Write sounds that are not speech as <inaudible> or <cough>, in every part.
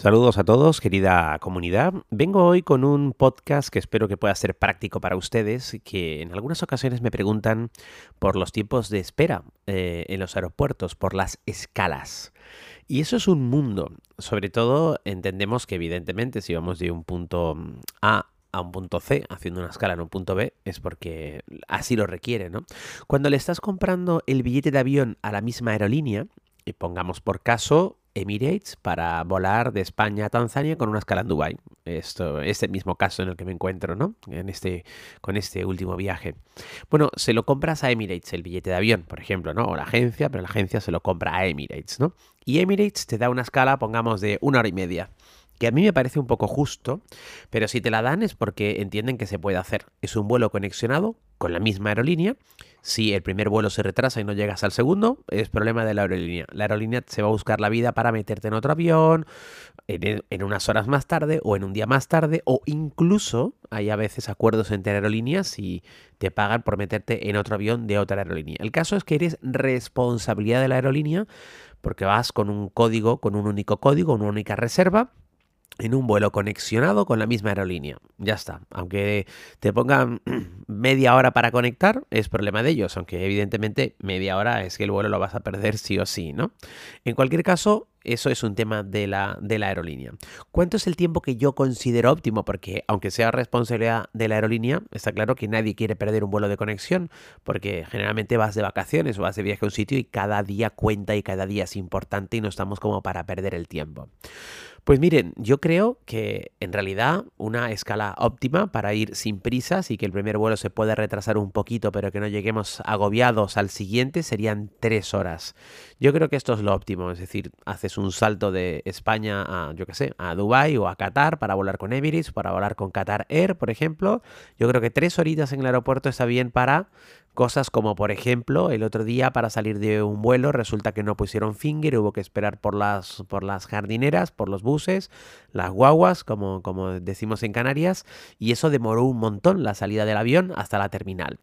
Saludos a todos, querida comunidad. Vengo hoy con un podcast que espero que pueda ser práctico para ustedes, que en algunas ocasiones me preguntan por los tiempos de espera eh, en los aeropuertos, por las escalas. Y eso es un mundo. Sobre todo entendemos que evidentemente si vamos de un punto A a un punto C, haciendo una escala en un punto B, es porque así lo requiere, ¿no? Cuando le estás comprando el billete de avión a la misma aerolínea, y pongamos por caso Emirates para volar de España a Tanzania con una escala en Dubai. Esto es el mismo caso en el que me encuentro, ¿no? En este, con este último viaje. Bueno, se lo compras a Emirates el billete de avión, por ejemplo, ¿no? O la agencia, pero la agencia se lo compra a Emirates, ¿no? Y Emirates te da una escala, pongamos, de una hora y media que a mí me parece un poco justo, pero si te la dan es porque entienden que se puede hacer. Es un vuelo conexionado con la misma aerolínea. Si el primer vuelo se retrasa y no llegas al segundo, es problema de la aerolínea. La aerolínea se va a buscar la vida para meterte en otro avión, en, en unas horas más tarde o en un día más tarde, o incluso hay a veces acuerdos entre aerolíneas y te pagan por meterte en otro avión de otra aerolínea. El caso es que eres responsabilidad de la aerolínea porque vas con un código, con un único código, una única reserva en un vuelo conexionado con la misma aerolínea. Ya está. Aunque te pongan <clears throat> media hora para conectar, es problema de ellos. Aunque evidentemente media hora es que el vuelo lo vas a perder sí o sí, ¿no? En cualquier caso, eso es un tema de la, de la aerolínea. ¿Cuánto es el tiempo que yo considero óptimo? Porque aunque sea responsabilidad de la aerolínea, está claro que nadie quiere perder un vuelo de conexión, porque generalmente vas de vacaciones o vas de viaje a un sitio y cada día cuenta y cada día es importante y no estamos como para perder el tiempo. Pues miren, yo creo que en realidad una escala óptima para ir sin prisas y que el primer vuelo se pueda retrasar un poquito, pero que no lleguemos agobiados al siguiente, serían tres horas. Yo creo que esto es lo óptimo, es decir, haces un salto de España a, yo qué sé, a Dubai o a Qatar para volar con Emirates, para volar con Qatar Air, por ejemplo. Yo creo que tres horitas en el aeropuerto está bien para Cosas como, por ejemplo, el otro día para salir de un vuelo resulta que no pusieron finger, hubo que esperar por las, por las jardineras, por los buses, las guaguas, como, como decimos en Canarias, y eso demoró un montón la salida del avión hasta la terminal.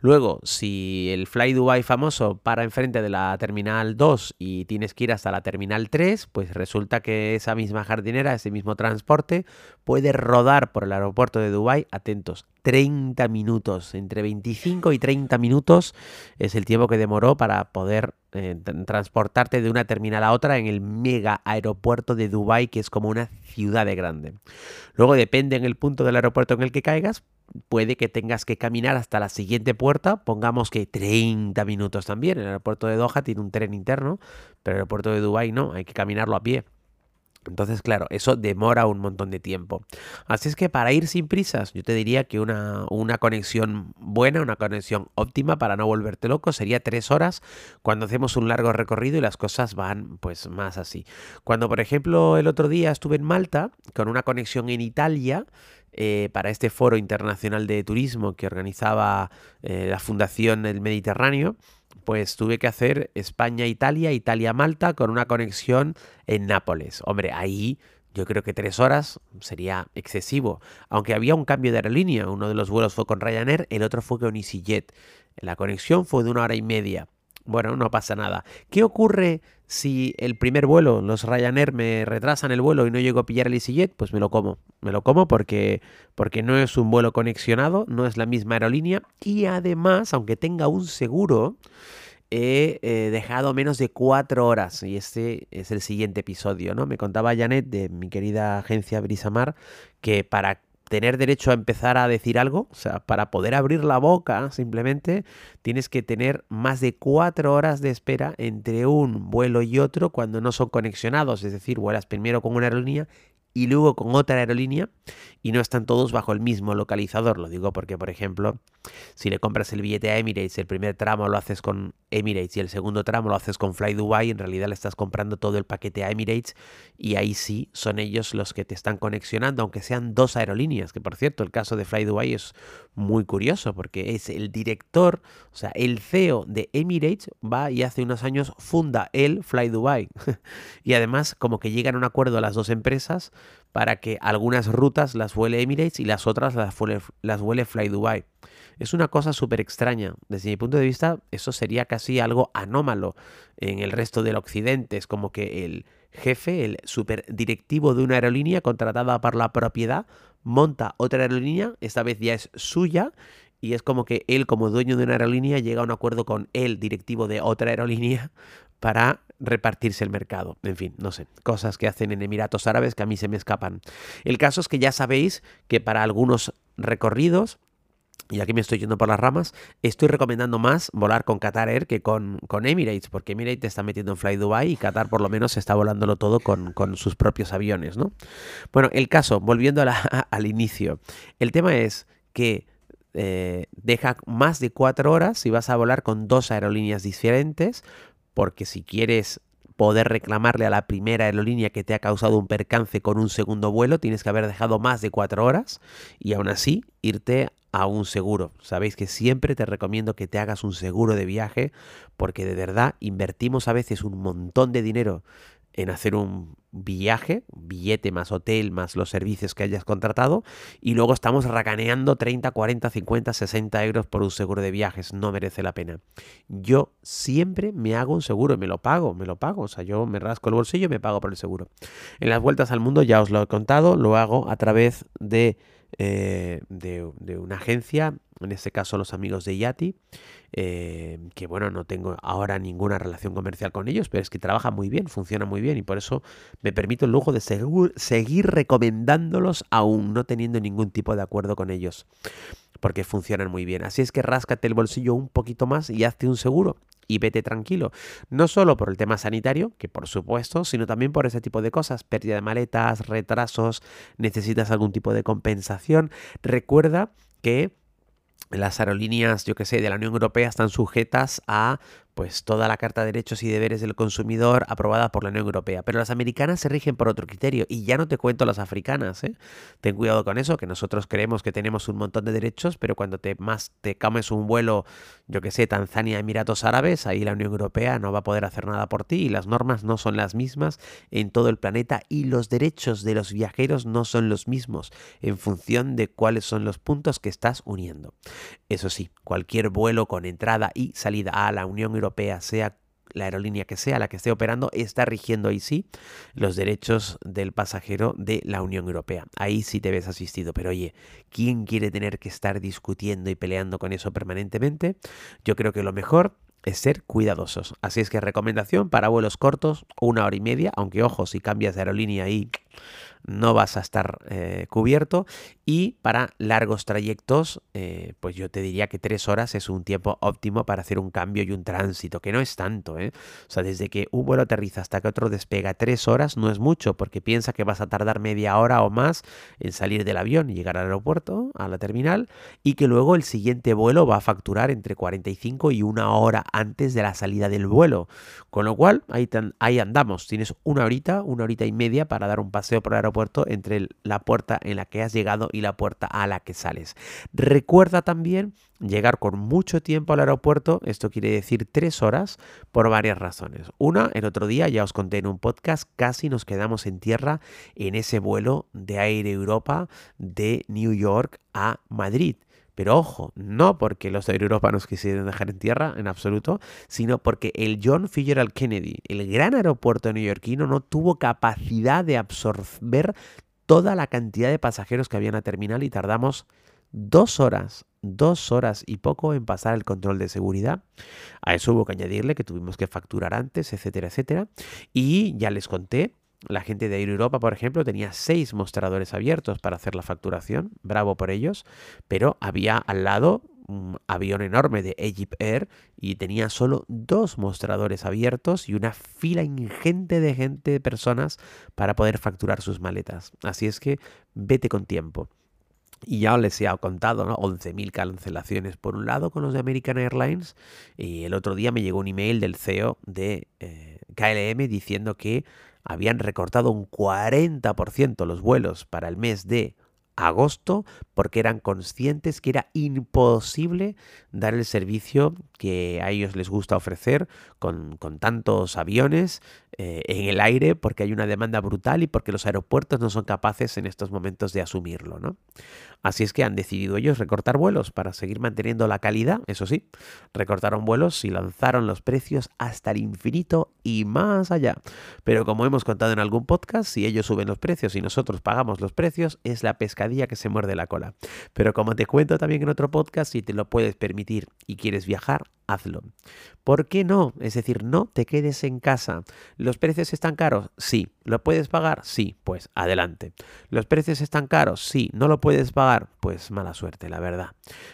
Luego, si el Fly Dubai famoso para enfrente de la terminal 2 y tienes que ir hasta la terminal 3, pues resulta que esa misma jardinera, ese mismo transporte, puede rodar por el aeropuerto de Dubai, atentos, 30 minutos, entre 25 y 30 minutos es el tiempo que demoró para poder eh, transportarte de una terminal a otra en el mega aeropuerto de Dubai, que es como una ciudad de grande. Luego depende en el punto del aeropuerto en el que caigas, puede que tengas que caminar hasta la siguiente puerta, pongamos que 30 minutos también. El aeropuerto de Doha tiene un tren interno, pero el aeropuerto de Dubái no, hay que caminarlo a pie. Entonces, claro, eso demora un montón de tiempo. Así es que para ir sin prisas, yo te diría que una, una, conexión buena, una conexión óptima para no volverte loco sería tres horas cuando hacemos un largo recorrido y las cosas van pues más así. Cuando, por ejemplo, el otro día estuve en Malta con una conexión en Italia, eh, para este foro internacional de turismo que organizaba eh, la Fundación del Mediterráneo, pues tuve que hacer España-Italia, Italia-Malta con una conexión en Nápoles. Hombre, ahí yo creo que tres horas sería excesivo. Aunque había un cambio de aerolínea, uno de los vuelos fue con Ryanair, el otro fue con EasyJet. La conexión fue de una hora y media. Bueno, no pasa nada. ¿Qué ocurre si el primer vuelo, los Ryanair, me retrasan el vuelo y no llego a pillar el EasyJet? Pues me lo como. Me lo como porque, porque no es un vuelo conexionado, no es la misma aerolínea y además, aunque tenga un seguro, he eh, dejado menos de cuatro horas y este es el siguiente episodio, ¿no? Me contaba Janet de mi querida agencia Brisamar que para tener derecho a empezar a decir algo, o sea, para poder abrir la boca simplemente tienes que tener más de cuatro horas de espera entre un vuelo y otro cuando no son conexionados, es decir, vuelas primero con una aerolínea y luego con otra aerolínea y no están todos bajo el mismo localizador. Lo digo porque, por ejemplo, si le compras el billete a Emirates, el primer tramo lo haces con Emirates y el segundo tramo lo haces con Fly Dubai, en realidad le estás comprando todo el paquete a Emirates y ahí sí son ellos los que te están conexionando, aunque sean dos aerolíneas, que por cierto el caso de Fly Dubai es muy curioso porque es el director, o sea, el CEO de Emirates va y hace unos años funda el Fly Dubai <laughs> y además como que llegan a un acuerdo las dos empresas para que algunas rutas las vuele Emirates y las otras las vuele, las Fly Dubai. Es una cosa súper extraña. Desde mi punto de vista, eso sería casi algo anómalo en el resto del occidente. Es como que el jefe, el superdirectivo de una aerolínea contratada por la propiedad, monta otra aerolínea, esta vez ya es suya, y es como que él como dueño de una aerolínea llega a un acuerdo con el directivo de otra aerolínea <laughs> para repartirse el mercado. En fin, no sé, cosas que hacen en Emiratos Árabes que a mí se me escapan. El caso es que ya sabéis que para algunos recorridos y aquí me estoy yendo por las ramas, estoy recomendando más volar con Qatar Air que con, con Emirates, porque Emirates está metiendo en Fly Dubai y Qatar por lo menos está volándolo todo con, sus propios aviones, ¿no? Bueno, el caso, volviendo <laughs> al inicio, el tema es que eh, deja más de cuatro horas si vas a volar con dos aerolíneas diferentes, porque si quieres poder reclamarle a la primera aerolínea que te ha causado un percance con un segundo vuelo, tienes que haber dejado más de cuatro horas y aún así irte a un seguro. Sabéis que siempre te recomiendo que te hagas un seguro de viaje porque de verdad invertimos a veces un montón de dinero en hacer un viaje, billete más hotel más los servicios que hayas contratado y luego estamos racaneando 30, 40, 50, 60 euros por un seguro de viajes. No merece la pena. Yo siempre me hago un seguro y me lo pago, me lo pago. O sea, yo me rasco el bolsillo y me pago por el seguro. En las vueltas al mundo ya os lo he contado, lo hago a través de eh, de, una agencia, en este caso los amigos de Yati, eh, que bueno, no tengo ahora ninguna relación comercial con ellos, pero es que trabaja muy bien, funciona muy bien y por eso me permito el lujo de seguir recomendándolos aún no teniendo ningún tipo de acuerdo con ellos, porque funcionan muy bien. Así es que ráscate el bolsillo un poquito más y hazte un seguro y vete tranquilo. No solo por el tema sanitario, que por supuesto, sino también por ese tipo de cosas, pérdida de maletas, retrasos, necesitas algún tipo de compensación. Recuerda que las aerolíneas, yo que sé, de la Unión Europea están sujetas a pues toda la Carta de Derechos y Deberes del Consumidor aprobada por la Unión Europea. Pero las americanas se rigen por otro criterio y ya no te cuento las africanas. ¿eh? Ten cuidado con eso, que nosotros creemos que tenemos un montón de derechos, pero cuando te más te comes un vuelo, yo que sé, Tanzania, Emiratos Árabes, ahí la Unión Europea no va a poder hacer nada por ti y las normas no son las mismas en todo el planeta y los derechos de los viajeros no son los mismos en función de cuáles son los puntos que estás uniendo. Eso sí, cualquier vuelo con entrada y salida a la Unión Europea sea la aerolínea que sea la que esté operando, está rigiendo ahí sí los derechos del pasajero de la Unión Europea. Ahí sí te ves asistido. Pero oye, ¿quién quiere tener que estar discutiendo y peleando con eso permanentemente? Yo creo que lo mejor es ser cuidadosos. Así es que recomendación para vuelos cortos, una hora y media, aunque ojo, si cambias de aerolínea ahí no vas a estar eh, cubierto. Y para largos trayectos, eh, pues yo te diría que tres horas es un tiempo óptimo para hacer un cambio y un tránsito, que no es tanto. ¿eh? O sea, desde que un vuelo aterriza hasta que otro despega, tres horas no es mucho, porque piensa que vas a tardar media hora o más en salir del avión y llegar al aeropuerto, a la terminal, y que luego el siguiente vuelo va a facturar entre 45 y una hora antes de la salida del vuelo. Con lo cual, ahí, ahí andamos. Tienes una horita, una horita y media para dar un paseo por el aeropuerto entre la puerta en la que has llegado y la puerta a la que sales. Recuerda también llegar con mucho tiempo al aeropuerto, esto quiere decir tres horas, por varias razones. Una, el otro día ya os conté en un podcast, casi nos quedamos en tierra en ese vuelo de Aire Europa de New York a Madrid. Pero ojo, no porque los nos quisieran dejar en tierra en absoluto, sino porque el John Fitzgerald Kennedy, el gran aeropuerto neoyorquino, no tuvo capacidad de absorber toda la cantidad de pasajeros que había en la terminal y tardamos dos horas, dos horas y poco en pasar el control de seguridad. A eso hubo que añadirle que tuvimos que facturar antes, etcétera, etcétera. Y ya les conté la gente de Air Europa, por ejemplo, tenía seis mostradores abiertos para hacer la facturación, bravo por ellos, pero había al lado un avión enorme de Egypt Air y tenía solo dos mostradores abiertos y una fila ingente de gente, de personas, para poder facturar sus maletas. Así es que vete con tiempo. Y ya les he contado, ¿no? 11.000 cancelaciones por un lado con los de American Airlines. Y el otro día me llegó un email del CEO de eh, KLM diciendo que habían recortado un 40% los vuelos para el mes de agosto porque eran conscientes que era imposible dar el servicio que a ellos les gusta ofrecer con, tantos aviones eh, en el aire porque hay una demanda brutal y porque los aeropuertos no son capaces en estos momentos de asumirlo. ¿no? Así es que han decidido ellos recortar vuelos para seguir manteniendo la calidad, eso sí, recortaron vuelos y lanzaron los precios hasta el infinito y más allá. Pero como hemos contado en algún podcast, si ellos suben los precios y nosotros pagamos los precios, es la pescadilla que se muerde la cola. Pero como te cuento también en otro podcast, si te lo puedes permitir y quieres viajar, hazlo. ¿Por qué no? Es decir, no te quedes en casa. ¿Los precios están caros? Sí. ¿Lo puedes pagar? Sí. Pues adelante. ¿Los precios están caros? Sí. ¿No lo puedes pagar? Pues mala suerte, la verdad.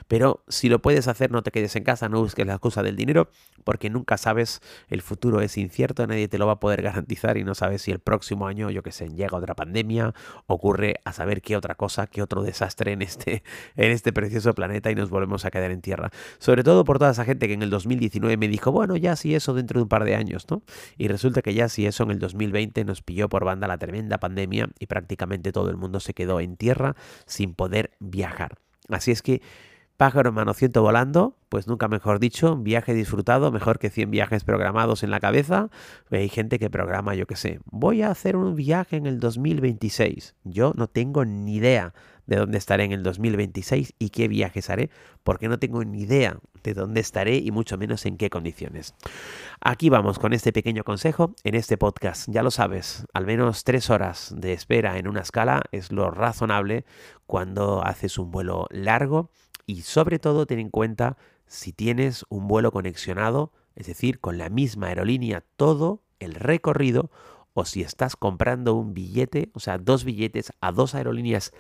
Pero si lo puedes hacer, no te quedes en casa, no busques la excusa del dinero, porque nunca sabes, el futuro es incierto, nadie te lo va a poder <laughs> garantizar y no sabes si el próximo año, yo que sé, llega otra pandemia, ocurre a saber qué otra cosa, qué otro desastre en este, <laughs> en este precioso planeta y nos volvemos a quedar en tierra. Sobre todo por toda esa gente que en el 2019 me dijo, bueno, ya si eso dentro de un par de años, ¿no? Y resulta que ya si eso en el 2020 nos pilló por banda la tremenda pandemia y prácticamente todo el mundo se quedó en tierra sin poder viajar. Así es que pájaro mano ciento volando, pues nunca mejor dicho, viaje disfrutado, mejor que 100 viajes programados en la cabeza. Hay gente que programa, yo qué sé, voy a hacer un viaje en el 2026. Yo no tengo ni idea de dónde estaré en el 2026 y qué viajes haré, porque no tengo ni idea de dónde estaré y mucho menos en qué condiciones. Aquí vamos con este pequeño consejo en este podcast. Ya lo sabes, al menos tres horas de espera en una escala es lo razonable cuando haces un vuelo largo y sobre todo ten en cuenta si tienes un vuelo conexionado, es decir, con la misma aerolínea todo el recorrido o si estás comprando un billete, o sea, dos billetes a dos aerolíneas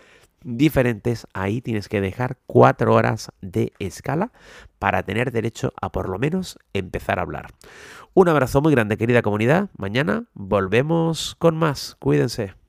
diferentes, ahí tienes que dejar cuatro horas de escala para tener derecho a por lo menos empezar a hablar. Un abrazo muy grande querida comunidad. Mañana volvemos con más. Cuídense.